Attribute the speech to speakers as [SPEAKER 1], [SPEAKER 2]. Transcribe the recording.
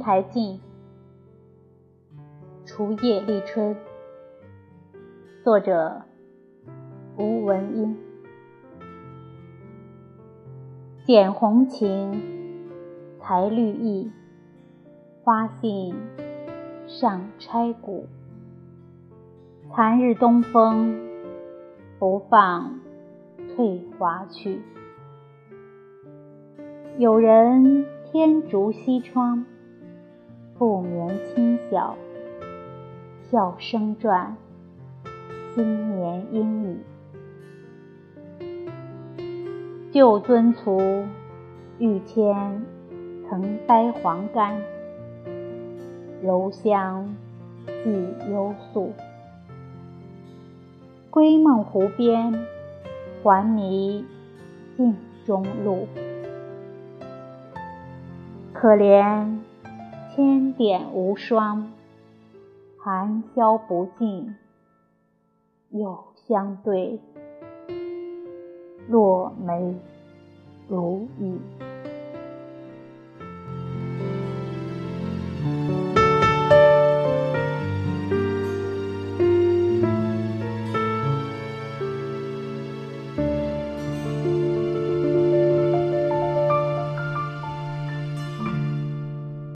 [SPEAKER 1] 台尽，除夜立春。作者：吴文英。剪红情，裁绿意，花信上钗骨。残日东风，不放翠华去。有人天竺西窗，晓，笑声转。新年英语，旧尊卒欲迁曾栽黄干，柔香寄幽宿。归梦湖边，还迷镜中路。可怜点无双，含笑不尽。又相对，落梅如雨。